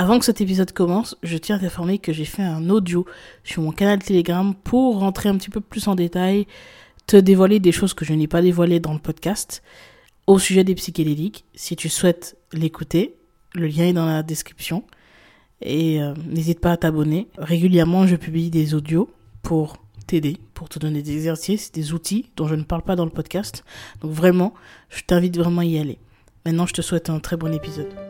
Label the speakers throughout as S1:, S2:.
S1: Avant que cet épisode commence, je tiens à t'informer que j'ai fait un audio sur mon canal Telegram pour rentrer un petit peu plus en détail, te dévoiler des choses que je n'ai pas dévoilées dans le podcast au sujet des psychédéliques. Si tu souhaites l'écouter, le lien est dans la description. Et euh, n'hésite pas à t'abonner. Régulièrement, je publie des audios pour t'aider, pour te donner des exercices, des outils dont je ne parle pas dans le podcast. Donc vraiment, je t'invite vraiment à y aller. Maintenant, je te souhaite un très bon épisode.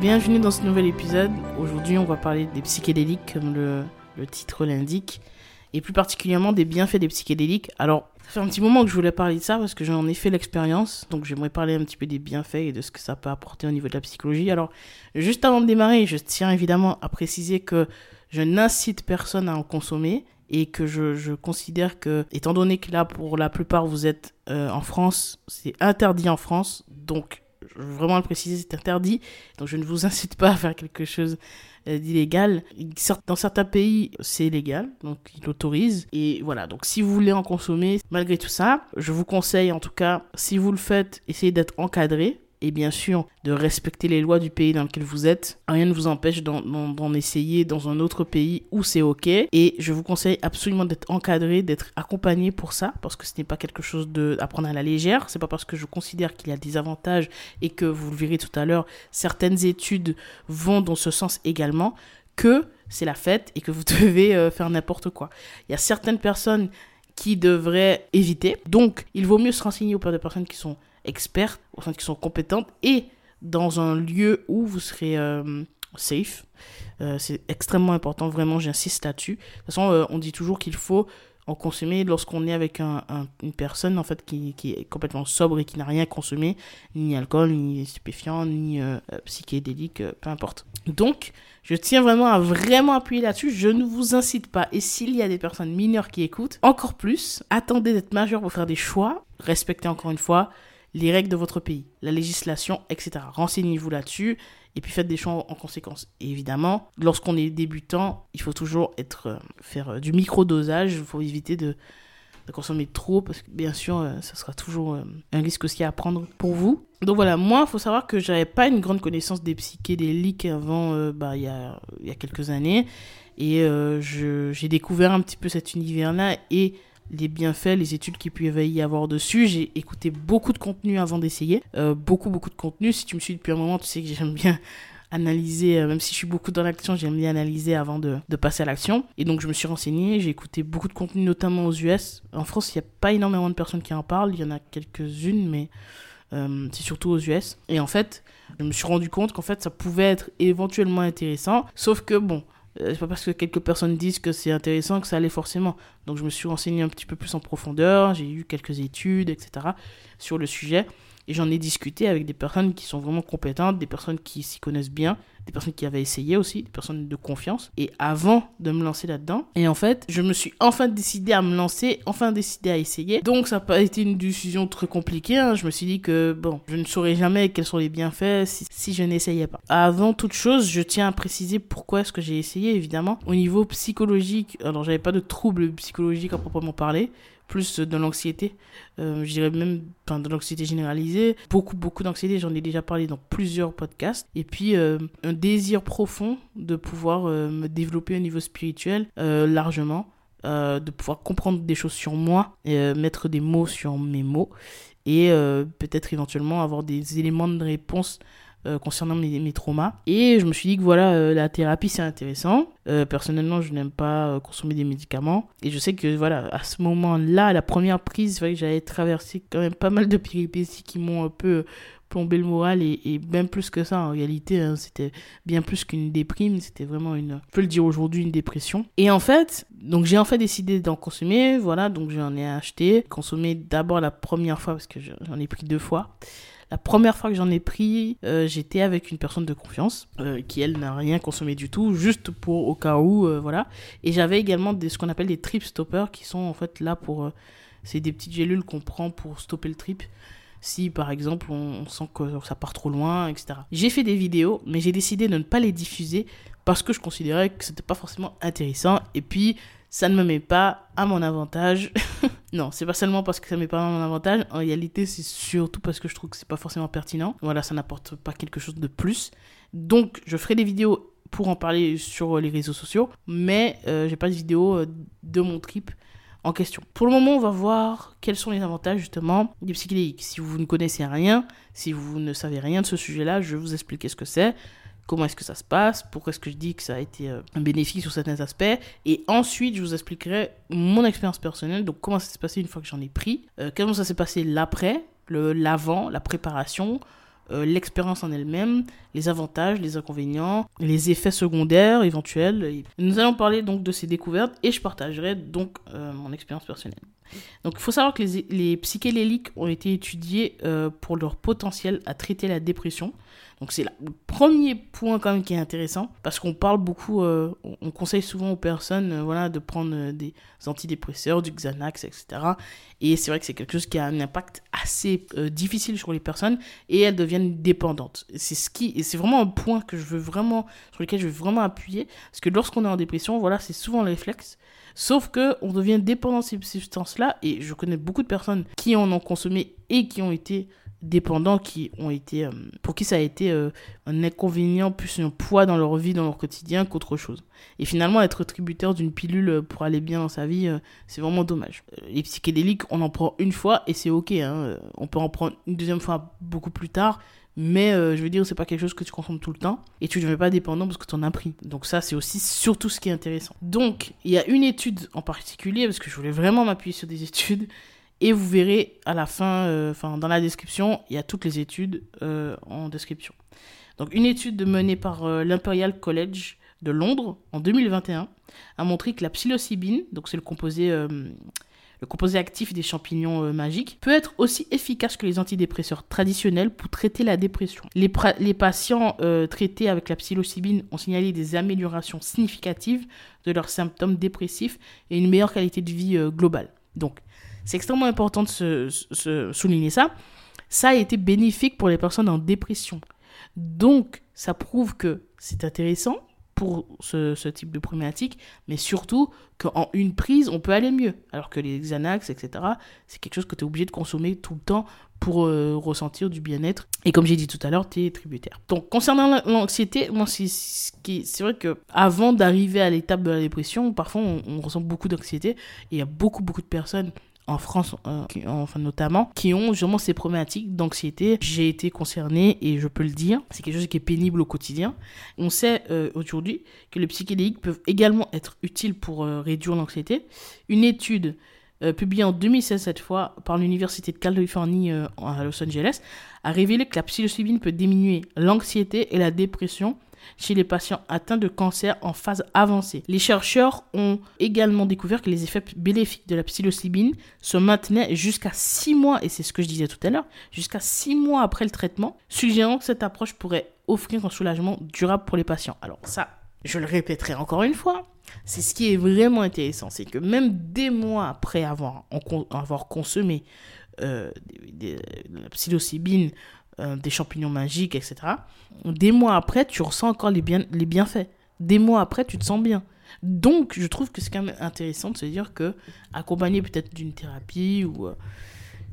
S1: Bienvenue dans ce nouvel épisode. Aujourd'hui, on va parler des psychédéliques, comme le, titre l'indique, et plus particulièrement des bienfaits des psychédéliques. Alors, ça fait un petit moment que je voulais parler de ça parce que j'en ai fait l'expérience, donc j'aimerais parler un petit peu des bienfaits et de ce que ça peut apporter au niveau de la psychologie. Alors, juste avant de démarrer, je tiens évidemment à préciser que je n'incite personne à en consommer et que je, considère que, étant donné que là, pour la plupart, vous êtes euh, en France, c'est interdit en France, donc je veux vraiment le préciser, c'est interdit. Donc je ne vous incite pas à faire quelque chose euh, d'illégal. Dans certains pays, c'est légal, donc ils l'autorisent. Et voilà, donc si vous voulez en consommer, malgré tout ça, je vous conseille en tout cas, si vous le faites, essayez d'être encadré et bien sûr de respecter les lois du pays dans lequel vous êtes. Rien ne vous empêche d'en essayer dans un autre pays où c'est ok. Et je vous conseille absolument d'être encadré, d'être accompagné pour ça, parce que ce n'est pas quelque chose de à prendre à la légère. C'est pas parce que je considère qu'il y a des avantages et que vous le verrez tout à l'heure, certaines études vont dans ce sens également que c'est la fête et que vous devez euh, faire n'importe quoi. Il y a certaines personnes qui devraient éviter. Donc, il vaut mieux se renseigner auprès de personnes qui sont expertes, au sens qui sont compétentes et dans un lieu où vous serez euh, safe. Euh, c'est extrêmement important, vraiment, j'insiste là-dessus. De toute façon, euh, on dit toujours qu'il faut en consommer lorsqu'on est avec un, une personne en fait qui, qui, est complètement sobre et qui n'a rien consommé, ni alcool, ni stupéfiant, ni psychédélique, peu importe. Donc, je tiens vraiment à vraiment appuyer là-dessus. Je ne vous incite pas. Et s'il y a des personnes mineures qui écoutent, encore plus, attendez d'être majeur pour faire des choix. Respectez encore une fois les règles de votre pays, la législation, etc. Renseignez-vous là-dessus et puis faites des choix en conséquence. Et évidemment, lorsqu'on est débutant, il faut toujours être euh, faire euh, du micro-dosage, il faut éviter de, consommer trop parce que bien sûr, euh, ça sera toujours un risque aussi à prendre pour vous. Donc voilà, moi, il faut savoir que j'avais pas une grande connaissance des psychédéliques avant, bah, il y a, y a quelques années. Et j'ai découvert un petit peu cet univers-là et les bienfaits, les études qui peuvent y avoir dessus. J'ai écouté beaucoup de contenu avant d'essayer. Euh, beaucoup, beaucoup de contenu. Si tu me suis depuis un moment, tu sais que j'aime bien analyser, euh, même si je suis beaucoup dans l'action, j'aime bien analyser avant de, passer à l'action. Et donc je me suis renseigné, j'ai écouté beaucoup de contenu, notamment aux US. En France, il n'y a pas énormément de personnes qui en parlent, il y en a quelques-unes, mais euh, c'est surtout aux US. Et en fait, je me suis rendu compte qu'en fait, ça pouvait être éventuellement intéressant, sauf que bon, c'est pas parce que quelques personnes disent que c'est intéressant que ça allait forcément. Donc je me suis renseigné un petit peu plus en profondeur, j'ai eu quelques études, etc. sur le sujet. Et j'en ai discuté avec des personnes qui sont vraiment compétentes, des personnes qui s'y connaissent bien, des personnes qui avaient essayé aussi, des personnes de confiance. Et avant de me lancer là-dedans, et en fait, je me suis enfin décidé à me lancer, enfin décidé à essayer. Donc ça n'a pas été une décision très compliquée. Hein. Je me suis dit que, bon, je ne saurais jamais quels sont les bienfaits si, si je n'essayais pas. Avant toute chose, je tiens à préciser pourquoi est-ce que j'ai essayé, évidemment. Au niveau psychologique, alors j'avais pas de troubles psychologiques à proprement parler plus de l'anxiété, euh, je dirais même enfin, de l'anxiété généralisée, beaucoup beaucoup d'anxiété, j'en ai déjà parlé dans plusieurs podcasts, et puis euh, un désir profond de pouvoir euh, me développer au niveau spirituel euh, largement, de pouvoir comprendre des choses sur moi, et, mettre des mots sur mes mots, et peut-être éventuellement avoir des éléments de réponse euh, concernant mes, traumas. Et je me suis dit que voilà, euh, la thérapie c'est intéressant. Euh, personnellement, je n'aime pas consommer des médicaments. Et je sais que voilà, à ce moment-là, la première prise, j'avais traversé quand même pas mal de péripéties qui m'ont un peu plomber le moral et, et bien plus que ça en réalité hein, c'était bien plus qu'une déprime c'était vraiment une je peux le dire aujourd'hui une dépression et en fait donc j'ai en fait décidé d'en consommer voilà donc j'en ai acheté consommé d'abord la première fois parce que j'en ai pris deux fois la première fois que j'en ai pris, euh, j'étais avec une personne de confiance euh, qui, elle, n'a rien consommé du tout, juste pour au cas où, euh, voilà. Et j'avais également des, ce qu'on appelle des trip stoppers qui sont en fait là pour. c'est des petites gélules qu'on prend pour stopper le trip si par exemple on, sent que ça part trop loin, etc. J'ai fait des vidéos, mais j'ai décidé de ne pas les diffuser parce que je considérais que c'était pas forcément intéressant. Et puis ça ne me met pas à mon avantage. non, c'est pas seulement parce que ça met pas mon avantage. En réalité, c'est surtout parce que je trouve que c'est pas forcément pertinent. Voilà, ça n'apporte pas quelque chose de plus. Donc, je ferai des vidéos pour en parler sur les réseaux sociaux, mais euh, j'ai pas de vidéo euh, de mon trip en question. Pour le moment, on va voir quels sont les avantages justement du psychédéliques. Si vous ne connaissez rien, si vous ne savez rien de ce sujet-là, je vais vous expliquer ce que c'est comment est-ce que ça se passe, pourquoi est-ce que je dis que ça a été euh, un bénéfice sur certains aspects, et ensuite je vous expliquerai mon expérience personnelle, donc comment ça s'est passé une fois que j'en ai pris, euh, comment ça s'est passé l'après, l'avant, la préparation, euh, l'expérience en elle-même, les avantages, les inconvénients, les effets secondaires éventuels. Nous allons parler donc de ces découvertes et je partagerai donc mon expérience personnelle. Donc il faut savoir que les, les psychédéliques ont été étudiés pour leur potentiel à traiter la dépression. Donc c'est le premier point quand même qui est intéressant parce qu'on parle beaucoup, euh, on conseille souvent aux personnes euh, voilà, de prendre euh, des antidépresseurs, du Xanax, etc. Et c'est vrai que c'est quelque chose qui a un impact assez difficile sur les personnes et elles deviennent dépendantes. C'est ce qui, et c'est vraiment un point que je veux vraiment, sur lequel je veux vraiment appuyer parce que lorsqu'on est en dépression, voilà, c'est souvent le réflexe. Sauf que on devient dépendant de ces substances-là et je connais beaucoup de personnes qui en ont consommé et qui ont été dépendants qui ont été euh, pour qui ça a été euh, un inconvénient plus un poids dans leur vie dans leur quotidien qu'autre chose et finalement être tributaire d'une pilule pour aller bien dans sa vie euh, c'est vraiment dommage les psychédéliques on en prend une fois et c'est ok hein. on peut en prendre une deuxième fois beaucoup plus tard mais je veux dire c'est pas quelque chose que tu consommes tout le temps et tu ne deviens pas dépendant parce que tu en as pris donc ça c'est aussi surtout ce qui est intéressant donc il y a une étude en particulier parce que je voulais vraiment m'appuyer sur des études et vous verrez à la fin, euh, enfin dans la description, il y a toutes les études euh, en description. Donc une étude menée par euh, l'Imperial College de Londres en 2021 a montré que la psilocybine, donc c'est le composé le composé actif des champignons magiques, peut être aussi efficace que les antidépresseurs traditionnels pour traiter la dépression. Les, patients traités avec la psilocybine ont signalé des améliorations significatives de leurs symptômes dépressifs et une meilleure qualité de vie globale. Donc, c'est extrêmement important de se, souligner ça. Ça a été bénéfique pour les personnes en dépression. Donc, ça prouve que c'est intéressant pour ce, type de problématique, mais surtout qu'en une prise, on peut aller mieux. Alors que les Xanax, etc., c'est quelque chose que tu es obligé de consommer tout le temps pour euh, ressentir du bien-être. Et comme j'ai dit tout à l'heure, tu es tributaire. Donc, concernant l'anxiété, c'est vrai que avant d'arriver à l'étape de la dépression, parfois, on, on ressent beaucoup d'anxiété. Et il y a beaucoup, beaucoup de personnes en France euh, enfin notamment qui ont justement ces problématiques d'anxiété. J'ai été concernée et je peux le dire, c'est quelque chose qui est pénible au quotidien. On sait euh, aujourd'hui que les psychédéliques peuvent également être utiles pour euh, réduire l'anxiété. Une étude publiée en 2016 cette fois par l'université de Californie à Los Angeles a révélé que la psilocybine peut diminuer l'anxiété et la dépression chez les patients atteints de cancer en phase avancée. Les chercheurs ont également découvert que les effets bénéfiques de la psilocybine se maintenaient jusqu'à 6 mois, et c'est ce que je disais tout à l'heure, jusqu'à 6 mois après le traitement, suggérant que cette approche pourrait offrir un soulagement durable pour les patients. Alors ça, je le répéterai encore une fois, c'est ce qui est vraiment intéressant, c'est que même des mois après avoir, consommé euh, la psilocybine euh, des champignons magiques, etc. Des mois après, tu ressens encore les, bien, les bienfaits. Des mois après, tu te sens bien. Donc, je trouve que c'est quand même intéressant de se dire que, accompagné peut-être d'une thérapie ou euh,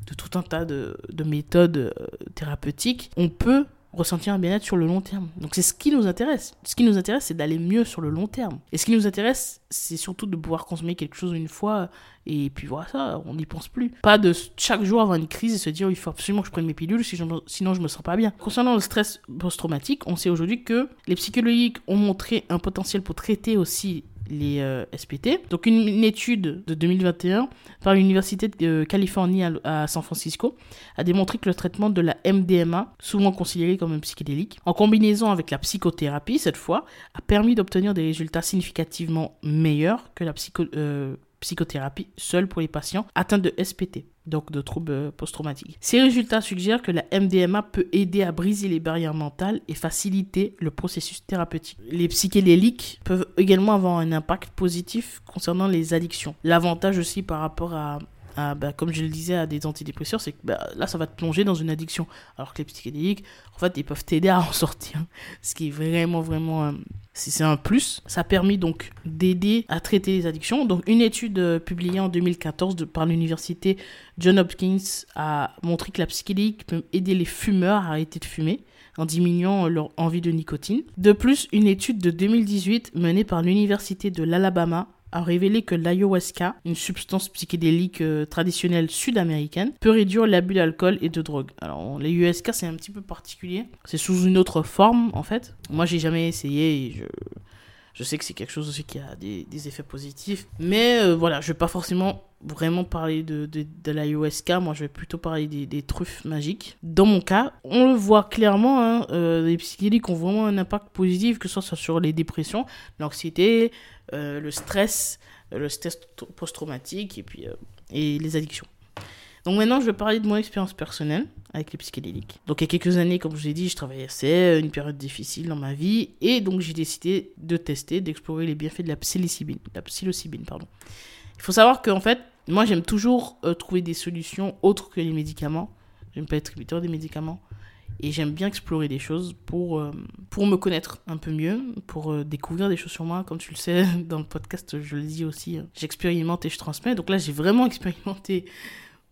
S1: de tout un tas de, de méthodes euh, thérapeutiques, on peut ressentir un bien-être sur le long terme. Donc c'est ce qui nous intéresse. Ce qui nous intéresse, c'est d'aller mieux sur le long terme. Et ce qui nous intéresse, c'est surtout de pouvoir consommer quelque chose une fois et puis voilà ça, on n'y pense plus. Pas de chaque jour avoir une crise et se dire il faut absolument que je prenne mes pilules sinon je me sens pas bien. Concernant le stress post-traumatique, on sait aujourd'hui que les psychologiques ont montré un potentiel pour traiter aussi les euh, SPT. Donc une, étude de 2021 par l'Université de Californie à, San Francisco a démontré que le traitement de la MDMA, souvent considéré comme un psychédélique, en combinaison avec la psychothérapie cette fois, a permis d'obtenir des résultats significativement meilleurs que la psycho, euh, psychothérapie seule pour les patients atteints de SPT, donc de troubles euh, post-traumatiques. Ces résultats suggèrent que la MDMA peut aider à briser les barrières mentales et faciliter le processus thérapeutique. Les psychédéliques peuvent également avoir un impact positif concernant les addictions. L'avantage aussi par rapport à bah, comme je le disais, à des antidépresseurs, c'est que bah, là, ça va te plonger dans une addiction. Alors que les psychédéliques, en fait, ils peuvent t'aider à en sortir. Ce qui est vraiment, vraiment, euh, c'est un plus. Ça a permis donc d'aider à traiter les addictions. Donc, une étude euh, publiée en 2014 par l'université John Hopkins a montré que la psychédélique peut aider les fumeurs à arrêter de fumer en diminuant leur envie de nicotine. De plus, une étude de 2018 menée par l'université de l'Alabama a révélé que l'ayahuasca, une substance psychédélique euh, traditionnelle sud-américaine, peut réduire l'abus d'alcool et de drogue. Alors, l'ayahuasca, c'est un petit peu particulier. C'est sous une autre forme, en fait. Moi, j'ai jamais essayé et je je sais que c'est quelque chose aussi qui a des, effets positifs. Mais euh, voilà, je vais pas forcément vraiment parler de, de, de l'ayahuasca. Moi, je vais plutôt parler des, truffes magiques. Dans mon cas, on le voit clairement, hein, euh, les psychédéliques ont vraiment un impact positif, que ce soit sur les dépressions, l'anxiété, euh, le stress, le stress post-traumatique et puis et les addictions. Donc maintenant, je vais parler de mon expérience personnelle avec les psychédéliques. Donc il y a quelques années, comme je vous ai dit, je travaillais une période difficile dans ma vie et donc j'ai décidé de tester, d'explorer les bienfaits de la psilocybine, la psilocybine, pardon. Il faut savoir qu'en fait, moi j'aime toujours euh, trouver des solutions autres que les médicaments. J'aime pas être tributaire des médicaments et j'aime bien explorer des choses pour, euh, pour me connaître un peu mieux, pour euh, découvrir des choses sur moi. Comme tu le sais, dans le podcast, je le dis aussi, j'expérimente et je transmets. Donc là, j'ai vraiment expérimenté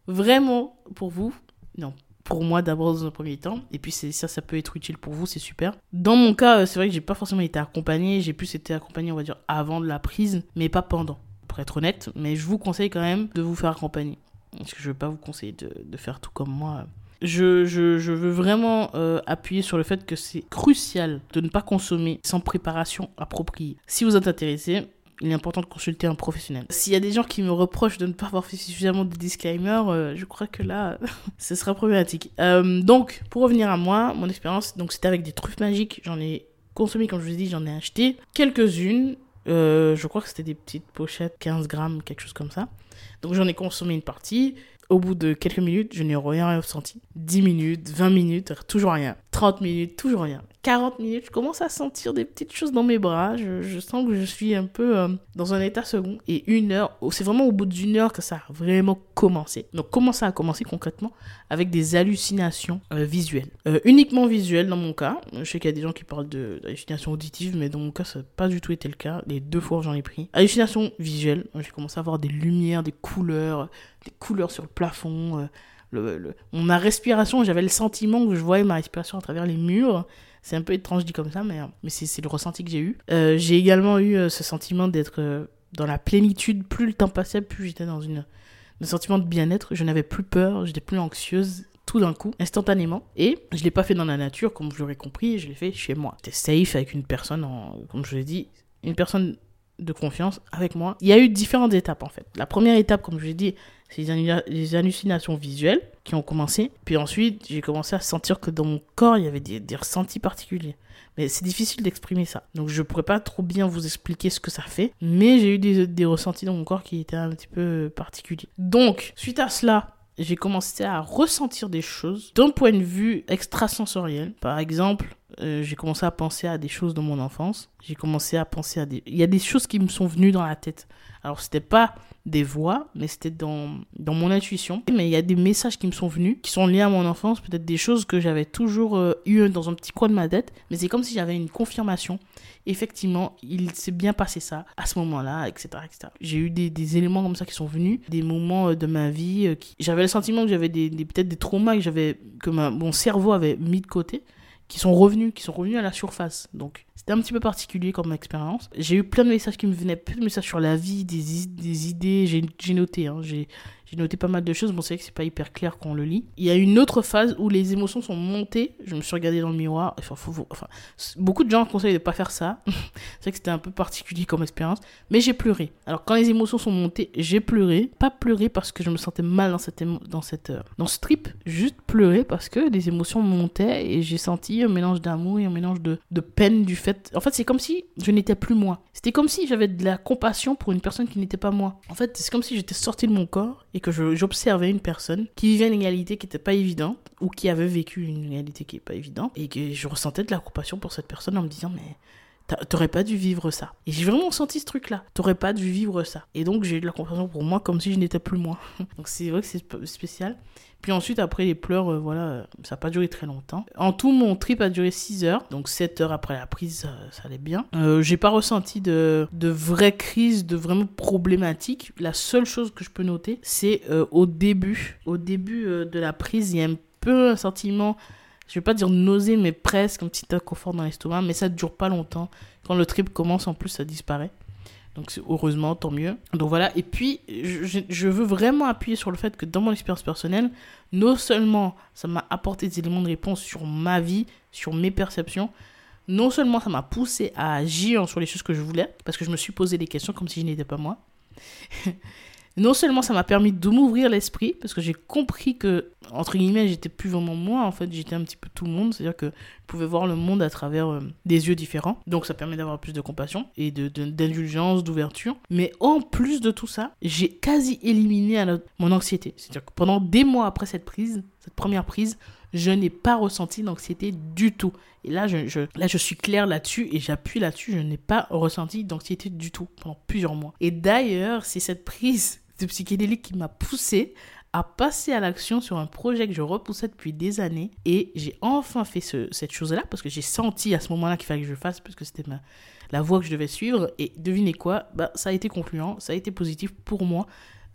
S1: vraiment pour vous. Non, pour moi d'abord dans un premier temps. Et puis ça, ça peut être utile pour vous, c'est super. Dans mon cas, euh, c'est vrai que j'ai pas forcément été accompagné. J'ai plus été accompagné, on va dire, avant de la prise, mais pas pendant, pour être honnête. Mais je vous conseille quand même de vous faire accompagner. Parce que je vais pas vous conseiller de, de faire tout comme moi. Je, je, je veux vraiment euh, appuyer sur le fait que c'est crucial de ne pas consommer sans préparation appropriée. Si vous êtes intéressé, il est important de consulter un professionnel. S'il y a des gens qui me reprochent de ne pas avoir fait suffisamment de disclaimers, euh, je crois que là, ce sera problématique. Euh, donc, pour revenir à moi, mon expérience, donc c'était avec des truffes magiques. J'en ai consommé, comme je vous ai dit, j'en ai acheté quelques-unes. Euh, je crois que c'était des petites pochettes, 15 grammes, quelque chose comme ça. Donc j'en ai consommé une partie. Au bout de quelques minutes, je n'ai rien ressenti. 10 minutes, 20 minutes, toujours rien. 30 minutes, toujours rien. 40 minutes, je commence à sentir des petites choses dans mes bras. Je, sens que je suis un peu euh, dans un état second. Et une heure, oh, c'est vraiment au bout d'une heure que ça a vraiment commencé. Donc, comment ça a commencé concrètement? Avec des hallucinations euh, visuelles. Euh, uniquement visuelles dans mon cas. Je sais qu'il y a des gens qui parlent d'hallucinations auditives, mais dans mon cas, ça n'a pas du tout été le cas. Les deux fois, j'en ai pris. Hallucinations visuelles. J'ai commencé à voir des lumières, des couleurs, des couleurs sur le plafond. Le, ma respiration, j'avais le sentiment que je voyais ma respiration à travers les murs. C'est un peu étrange dit comme ça, mais, mais c'est le ressenti que j'ai eu. Euh, j'ai également eu euh, ce sentiment d'être euh, dans la plénitude. Plus le temps passait, plus j'étais dans une, un sentiment de bien-être. Je n'avais plus peur, j'étais plus anxieuse tout d'un coup, instantanément. Et je l'ai pas fait dans la nature, comme vous l'aurez compris, je l'ai fait chez moi. J'étais safe avec une personne, en, comme je l'ai dit, une personne de confiance avec moi. Il y a eu différentes étapes en fait. La première étape, comme je l'ai dit, c'est les hallucinations visuelles qui ont commencé. Puis ensuite, j'ai commencé à sentir que dans mon corps, il y avait des, ressentis particuliers. Mais c'est difficile d'exprimer ça. Donc je pourrais pas trop bien vous expliquer ce que ça fait. Mais j'ai eu des, des ressentis dans mon corps qui étaient un petit peu particuliers. Donc, suite à cela, j'ai commencé à ressentir des choses d'un point de vue extrasensoriel. Par exemple, euh, j'ai commencé à penser à des choses dans mon enfance. J'ai commencé à penser à des... Il y a des choses qui me sont venues dans la tête. Alors, c'était pas des voix, mais c'était dans, dans mon intuition. Mais il y a des messages qui me sont venus, qui sont liés à mon enfance, peut-être des choses que j'avais toujours euh, eues dans un petit coin de ma tête, mais c'est comme si j'avais une confirmation. Effectivement, il s'est bien passé ça à ce moment-là, etc. etc. J'ai eu des, des, éléments comme ça qui sont venus, des moments euh, de ma vie. Euh. J'avais le sentiment que j'avais des, peut-être des traumas que, que mon cerveau avait mis de côté qui sont revenus, qui sont revenus à la surface. Donc, c'était un petit peu particulier comme expérience. J'ai eu plein de messages qui me venaient, plein de messages sur la vie, des, idées. J'ai noté, hein, j'ai J'ai noté pas mal de choses. Bon, c'est vrai que c'est pas hyper clair quand on le lit. Il y a une autre phase où les émotions sont montées. Je me suis regardé dans le miroir. Enfin, beaucoup de gens conseillent de pas faire ça. c'est vrai que c'était un peu particulier comme expérience. Mais j'ai pleuré. Alors, quand les émotions sont montées, j'ai pleuré. Pas pleuré parce que je me sentais mal dans cette, dans cette, euh, dans ce trip. Juste pleurer parce que les émotions montaient et j'ai senti un mélange d'amour et un mélange de, de peine du fait. En fait, c'est comme si je n'étais plus moi. C'était comme si j'avais de la compassion pour une personne qui n'était pas moi. En fait, c'est comme si j'étais sorti de mon corps et que j'observais une personne qui vivait une égalité qui n'était pas évidente ou qui avait vécu une égalité qui n'est pas évidente et que je ressentais de la compassion pour cette personne en me disant mais T'aurais pas dû vivre ça. Et j'ai vraiment senti ce truc-là. T'aurais pas dû vivre ça. Et donc j'ai eu de la compassion pour moi comme si je n'étais plus moi. donc c'est vrai que c'est spécial. Puis ensuite, après les pleurs, euh, voilà, euh, ça n'a pas duré très longtemps. En tout, mon trip a duré 6 heures. Donc 7 heures après la prise, ça, allait bien. Euh, j'ai pas ressenti de, de vraie crise, de vraiment problématique. La seule chose que je peux noter, c'est au début. Au début de la prise, il y a un peu un sentiment je vais pas dire nausée, mais presque un petit inconfort dans l'estomac, mais ça ne dure pas longtemps. Quand le trip commence, en plus, ça disparaît. Donc heureusement, tant mieux. Donc voilà, et puis je, veux vraiment appuyer sur le fait que dans mon expérience personnelle, non seulement ça m'a apporté des éléments de réponse sur ma vie, sur mes perceptions, non seulement ça m'a poussé à agir sur les choses que je voulais, parce que je me suis posé des questions comme si je n'étais pas moi, non seulement ça m'a permis de m'ouvrir l'esprit, parce que j'ai compris que, entre guillemets, j'étais plus vraiment moi, en fait, j'étais un petit peu tout le monde, c'est-à-dire que je pouvais voir le monde à travers euh, des yeux différents. Donc ça permet d'avoir plus de compassion et d'indulgence, de, d'ouverture. Mais en plus de tout ça, j'ai quasi éliminé mon anxiété. C'est-à-dire que pendant des mois après cette prise, cette première prise, je n'ai pas ressenti d'anxiété du tout. Et là, je, là, je suis claire là-dessus et j'appuie là-dessus. Je n'ai pas ressenti d'anxiété du tout pendant plusieurs mois. Et d'ailleurs, c'est cette prise psychédélique qui m'a poussé à passer à l'action sur un projet que je repoussais depuis des années. Et j'ai enfin fait cette chose-là parce que j'ai senti à ce moment-là qu'il fallait que je fasse parce que c'était la voie que je devais suivre. Et devinez quoi? Bah, Ça a été concluant, ça a été positif pour moi.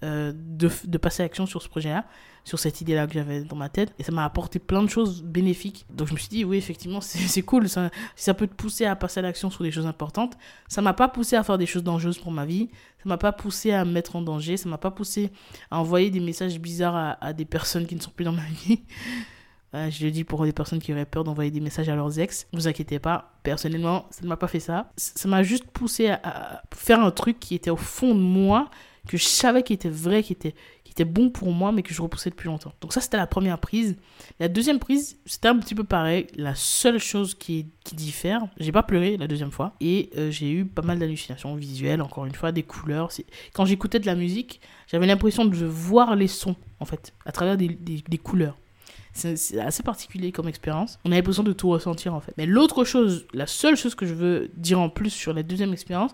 S1: Euh, de, de, passer à l'action sur ce projet-là, sur cette idée-là que j'avais dans ma tête. Et ça m'a apporté plein de choses bénéfiques. Donc je me suis dit, oui, effectivement, c'est cool. Ça, si ça peut te pousser à passer à l'action sur des choses importantes, ça m'a pas poussé à faire des choses dangereuses pour ma vie. Ça m'a pas poussé à me mettre en danger. Ça m'a pas poussé à envoyer des messages bizarres à, des personnes qui ne sont plus dans ma vie. je le dis pour des personnes qui auraient peur d'envoyer des messages à leurs ex. Vous inquiétez pas, personnellement, ça ne m'a pas fait ça. Ça m'a juste poussé à, faire un truc qui était au fond de moi, que je savais qui était vrai, qui était, bon pour moi, mais que je repoussais depuis longtemps. Donc ça, c'était la première prise. La deuxième prise, c'était un petit peu pareil. La seule chose qui, qui diffère, j'ai pas pleuré la deuxième fois, et euh, j'ai eu pas mal d'hallucinations visuelles, encore une fois, des couleurs. Quand j'écoutais de la musique, j'avais l'impression de voir les sons, en fait, à travers des, des, des couleurs. C'est assez particulier comme expérience. On avait besoin de tout ressentir en fait. Mais l'autre chose, la seule chose que je veux dire en plus sur la deuxième expérience,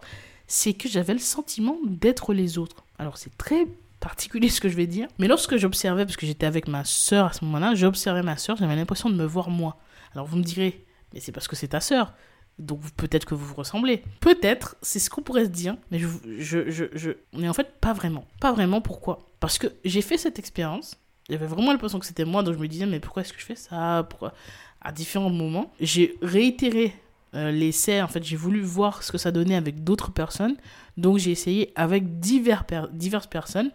S1: c'est que j'avais le sentiment d'être les autres. Alors c'est très particulier ce que je vais dire, mais lorsque j'observais, parce que j'étais avec ma soeur à ce moment-là, j'observais ma soeur, j'avais l'impression de me voir moi. Alors vous me direz, mais c'est parce que c'est ta soeur. Donc peut-être que vous vous ressemblez. Peut-être, c'est ce qu'on pourrait se dire, mais je, je, je, je... En fait, pas vraiment. Pas vraiment, pourquoi? Parce que j'ai fait cette expérience, j'avais vraiment l'impression que c'était moi, donc je me disais, mais pourquoi est-ce que je fais ça? Pourquoi? À différents moments, j'ai réitéré euh, l'essai, en fait, j'ai voulu voir ce que ça donnait avec d'autres personnes. Donc, j'ai essayé avec divers diverses personnes.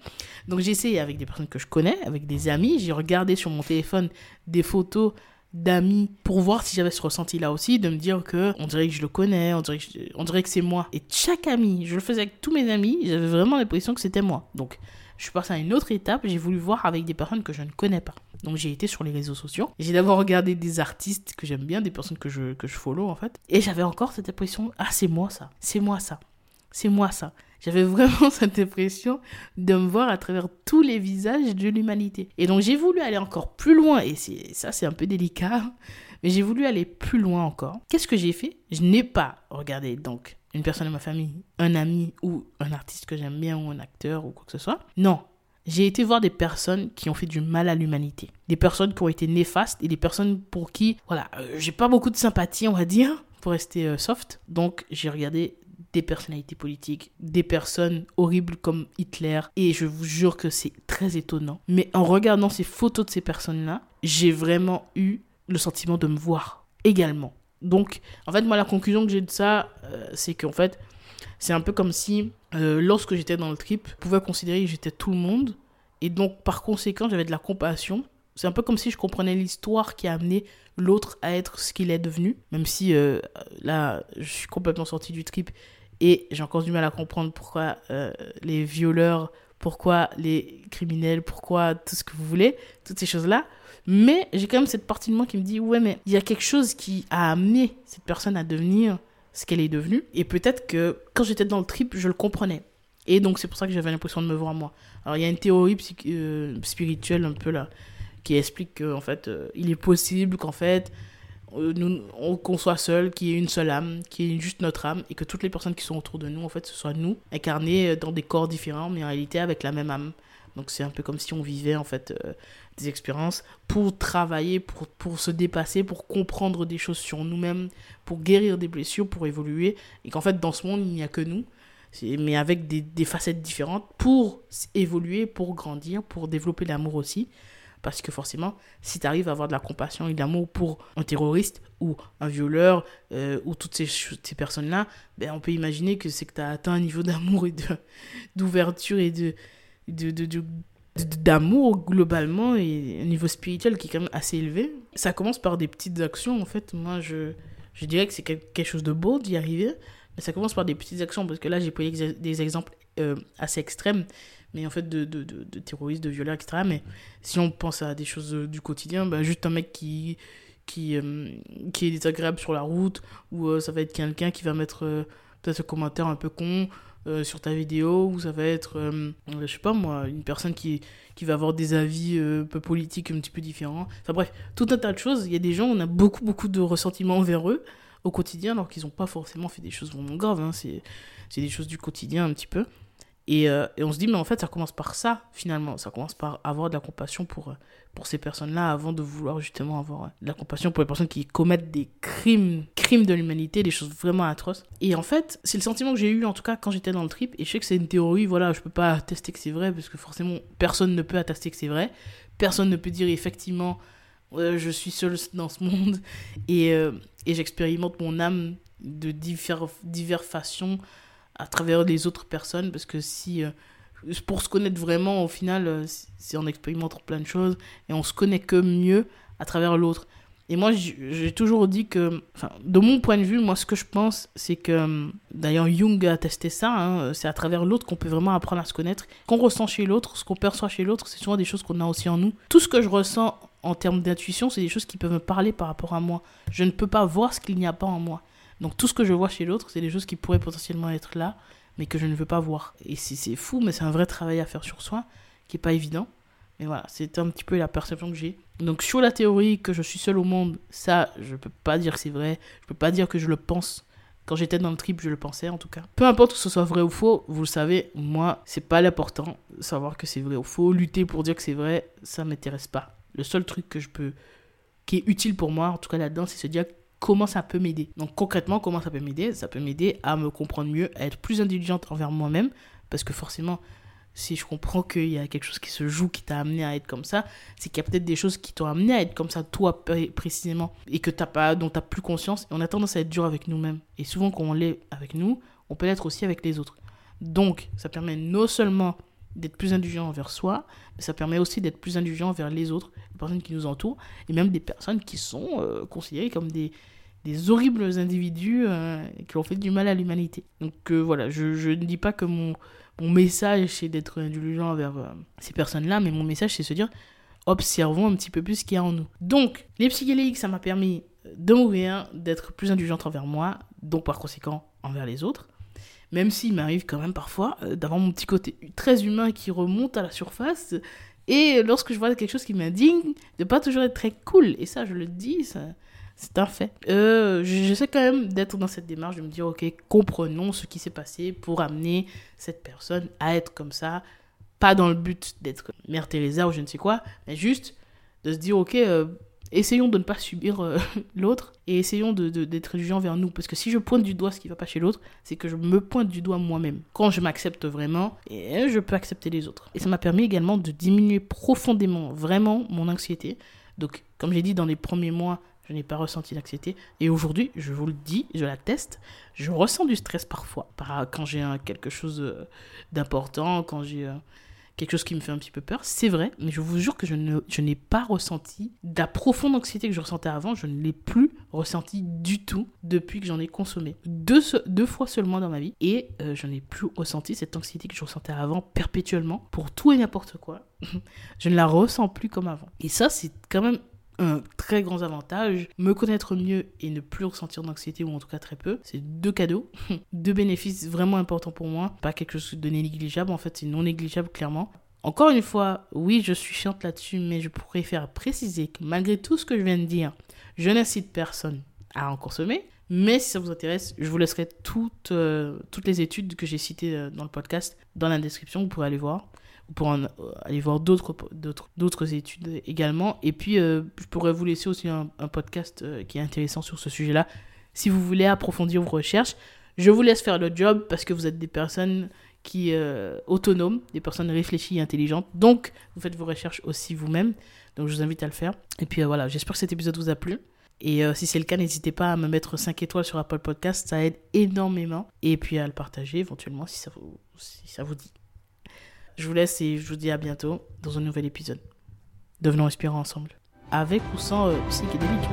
S1: Donc, j'ai essayé avec des personnes que je connais, avec des amis. J'ai regardé sur mon téléphone des photos d'amis pour voir si j'avais ce ressenti là aussi de me dire que on dirait que je le connais on dirait que, on dirait que c'est moi et chaque ami je le faisais avec tous mes amis j'avais vraiment l'impression que c'était moi donc je suis passé à une autre étape j'ai voulu voir avec des personnes que je ne connais pas donc j'ai été sur les réseaux sociaux. J'ai d'abord regardé des artistes que j'aime bien, des personnes que je, que je follow en fait. Et j'avais encore cette impression, ah c'est moi ça, c'est moi ça, c'est moi ça. J'avais vraiment cette impression de me voir à travers tous les visages de l'humanité. Et donc j'ai voulu aller encore plus loin, et ça c'est un peu délicat, mais j'ai voulu aller plus loin encore. Qu'est-ce que j'ai fait? Je n'ai pas regardé donc une personne de ma famille, un ami ou un artiste que j'aime bien ou un acteur ou quoi que ce soit. Non, j'ai été voir des personnes qui ont fait du mal à l'humanité. Des personnes qui ont été néfastes et des personnes pour qui, voilà, euh, j'ai pas beaucoup de sympathie, on va dire, pour rester euh, soft. Donc, j'ai regardé des personnalités politiques, des personnes horribles comme Hitler, et je vous jure que c'est très étonnant. Mais en regardant ces photos de ces personnes-là, j'ai vraiment eu le sentiment de me voir également. Donc, en fait, moi, la conclusion que j'ai de ça, euh, c'est qu'en fait, c'est un peu comme si, euh, lorsque j'étais dans le trip, je pouvais considérer que j'étais tout le monde Et donc, par conséquent, j'avais de la compassion. C'est un peu comme si je comprenais l'histoire qui a amené l'autre à être ce qu'il est devenu. Même si euh, là, je suis complètement sorti du trip et j'ai encore du mal à comprendre pourquoi les violeurs, pourquoi les criminels, pourquoi tout ce que vous voulez, toutes ces choses-là. Mais j'ai quand même cette partie de moi qui me dit, ouais, mais il y a quelque chose qui a amené cette personne à devenir ce qu'elle est devenue. Et peut-être que quand j'étais dans le trip, je le comprenais. Et donc c'est pour ça que j'avais l'impression de me voir moi. Alors il y a une théorie euh, spirituelle un peu là qui explique qu'en fait euh, il est possible qu'en fait nous on, qu'on soit seul, qu'il y ait une seule âme, qu'il y ait juste notre âme et que toutes les personnes qui sont autour de nous en fait ce soit nous incarnés dans des corps différents mais en réalité avec la même âme. Donc c'est un peu comme si on vivait en fait des expériences pour travailler, pour, pour se dépasser, pour comprendre des choses sur nous-mêmes, pour guérir des blessures, pour évoluer et qu'en fait dans ce monde il n'y a que nous mais avec des, facettes différentes pour évoluer, pour grandir, pour développer l'amour aussi. Parce que forcément, si tu arrives à avoir de la compassion et de l'amour pour un terroriste ou un violeur euh, ou toutes ces, personnes-là, ben on peut imaginer que c'est que tu as atteint un niveau d'amour et d'ouverture et de, de, de, d'amour globalement et un niveau spirituel qui est quand même assez élevé. Ça commence par des petites actions en fait. Moi, je, je dirais que c'est quelque chose de beau d'y arriver ça commence par des petites actions, parce que là, j'ai pris des exemples euh, assez extrêmes, mais en fait, de, de, de, terroristes, de violeurs, etc. Mais si on pense à des choses euh, du quotidien, bah, juste un mec qui, qui, euh, qui est désagréable sur la route, ou ça va être quelqu'un qui va mettre peut-être un commentaire un peu con sur ta vidéo, ou ça va être, je sais pas moi, une personne qui, qui va avoir des avis un peu politiques un petit peu différents. Enfin bref, tout un tas de choses. Il y a des gens, on a beaucoup, beaucoup de ressentiments envers eux au quotidien, alors qu'ils n'ont pas forcément fait des choses vraiment graves. Hein. C'est des choses du quotidien un petit peu. Et, euh, et, on se dit, mais en fait, ça commence par ça, finalement. Ça commence par avoir de la compassion pour, euh, pour ces personnes-là, avant de vouloir justement avoir euh, de la compassion pour les personnes qui commettent des crimes, crimes de l'humanité, des choses vraiment atroces. Et en fait, c'est le sentiment que j'ai eu, en tout cas, quand j'étais dans le trip. Et je sais que c'est une théorie, voilà, je peux pas attester que c'est vrai, parce que forcément, personne ne peut attester que c'est vrai. Personne ne peut dire effectivement je suis seul dans ce monde et, et j'expérimente mon âme de diverses divers façons à travers les autres personnes parce que si euh, pour se connaître vraiment au final euh, c'est en expérimentant plein de choses et on se connaît que mieux à travers l'autre et moi j'ai toujours dit que enfin, de mon point de vue moi ce que je pense c'est que d'ailleurs Jung a testé ça hein, c'est à travers l'autre qu'on peut vraiment apprendre à se connaître qu'on ressent chez l'autre ce qu'on perçoit chez l'autre c'est souvent des choses qu'on a aussi en nous tout ce que je ressens en termes d'intuition, c'est des choses qui peuvent me parler par rapport à moi. Je ne peux pas voir ce qu'il n'y a pas en moi. Donc tout ce que je vois chez l'autre, c'est des choses qui pourraient potentiellement être là, mais que je ne veux pas voir. Et c'est fou, mais c'est un vrai travail à faire sur soi, qui est pas évident. Mais voilà, c'est un petit peu la perception que j'ai. Donc sur la théorie que je suis seul au monde, ça, je peux pas dire que c'est vrai. Je peux pas dire que je le pense. Quand j'étais dans le trip, je le pensais en tout cas. Peu importe que ce soit vrai ou faux, vous le savez, moi, c'est pas l'important. Savoir que c'est vrai ou faux, lutter pour dire que c'est vrai, ça m'intéresse pas. Le seul truc que je peux, qui est utile pour moi, en tout cas là-dedans, c'est se dire comment ça peut m'aider. Donc concrètement, comment ça peut m'aider? Ça peut m'aider à me comprendre mieux, à être plus indulgente envers moi-même, parce que forcément, si je comprends qu'il y a quelque chose qui se joue, qui t'a amené à être comme ça, c'est qu'il y a peut-être des choses qui t'ont amené à être comme ça, toi précisément, et que t'as pas, dont t'as plus conscience. Et on a tendance à être dur avec nous-mêmes. Et souvent, quand on l'est avec nous, on peut l'être aussi avec les autres. Donc, ça permet non seulement d'être plus indulgent envers soi, mais ça permet aussi d'être plus indulgent envers les autres, les personnes qui nous entourent, et même des personnes qui sont euh, considérées comme des, des horribles individus euh, qui ont fait du mal à l'humanité. Donc euh, voilà, je, ne dis pas que mon, mon message c'est d'être indulgent envers ces personnes-là, mais mon message c'est se dire observons un petit peu plus ce qu'il y a en nous. Donc, les psychédéliques, ça m'a permis de mourir, d'être plus indulgente envers moi, donc par conséquent envers les autres même s'il m'arrive quand même parfois euh, d'avoir mon petit côté très humain qui remonte à la surface. Et lorsque je vois quelque chose qui m'indigne, de pas toujours être très cool. Et ça, je le dis, c'est un fait. Euh, J'essaie quand même d'être dans cette démarche, de me dire, ok, comprenons ce qui s'est passé pour amener cette personne à être comme ça. Pas dans le but d'être Mère Teresa ou je ne sais quoi, mais juste de se dire, ok, euh, essayons de ne pas subir euh, l'autre et essayons d'être de, d'être gens vers nous. Parce que si je pointe du doigt ce qui va pas chez l'autre, c'est que je me pointe du doigt moi-même. Quand je m'accepte vraiment, et je peux accepter les autres. Et ça m'a permis également de diminuer profondément, vraiment, mon anxiété. Donc, comme j'ai dit dans les premiers mois, je n'ai pas ressenti d'anxiété. Et aujourd'hui, je vous le dis, je l'atteste, je ressens du stress parfois. Quand j'ai quelque chose euh, d'important, quand j'ai quelque chose qui me fait un petit peu peur, c'est vrai, mais je vous jure que je, je n'ai pas ressenti la profonde anxiété que je ressentais avant, je ne l'ai plus ressenti du tout depuis que j'en ai consommé. Deux, deux fois seulement dans ma vie, et euh, je n'ai plus ressenti cette anxiété que je ressentais avant perpétuellement pour tout et n'importe quoi. je ne la ressens plus comme avant. Et ça, c'est quand même un très grand avantage. Me connaître mieux et ne plus ressentir d'anxiété, ou en tout cas très peu, c'est deux cadeaux, deux bénéfices vraiment importants pour moi. Pas quelque chose de négligeable, en fait, c'est non négligeable clairement. Encore une fois, oui, je suis chiante là-dessus, mais je faire préciser que malgré tout ce que je viens de dire, je n'incite personne à en consommer. Mais si ça vous intéresse, je vous laisserai toutes, euh, toutes les études que j'ai citées euh, dans le podcast dans la description, vous pourrez aller voir pour euh, aller voir d'autres d'autres études également. Et puis euh, je pourrais vous laisser aussi un, podcast euh, qui est intéressant sur ce sujet-là. Si vous voulez approfondir vos recherches je vous laisse faire le job parce que vous êtes des personnes qui autonomes des personnes réfléchies et intelligentes. Donc vous faites vos recherches aussi vous-même. Donc je vous invite à le faire. Et puis voilà j'espère que cet épisode vous a plu. Et si c'est le cas, n'hésitez pas à me mettre 5 étoiles sur Apple Podcast, ça aide énormément. Et puis à le partager éventuellement si ça vous, si ça vous dit. Je vous laisse et je vous dis à bientôt dans un nouvel épisode. Devenons inspirants ensemble. Avec ou sans euh, psychédélique.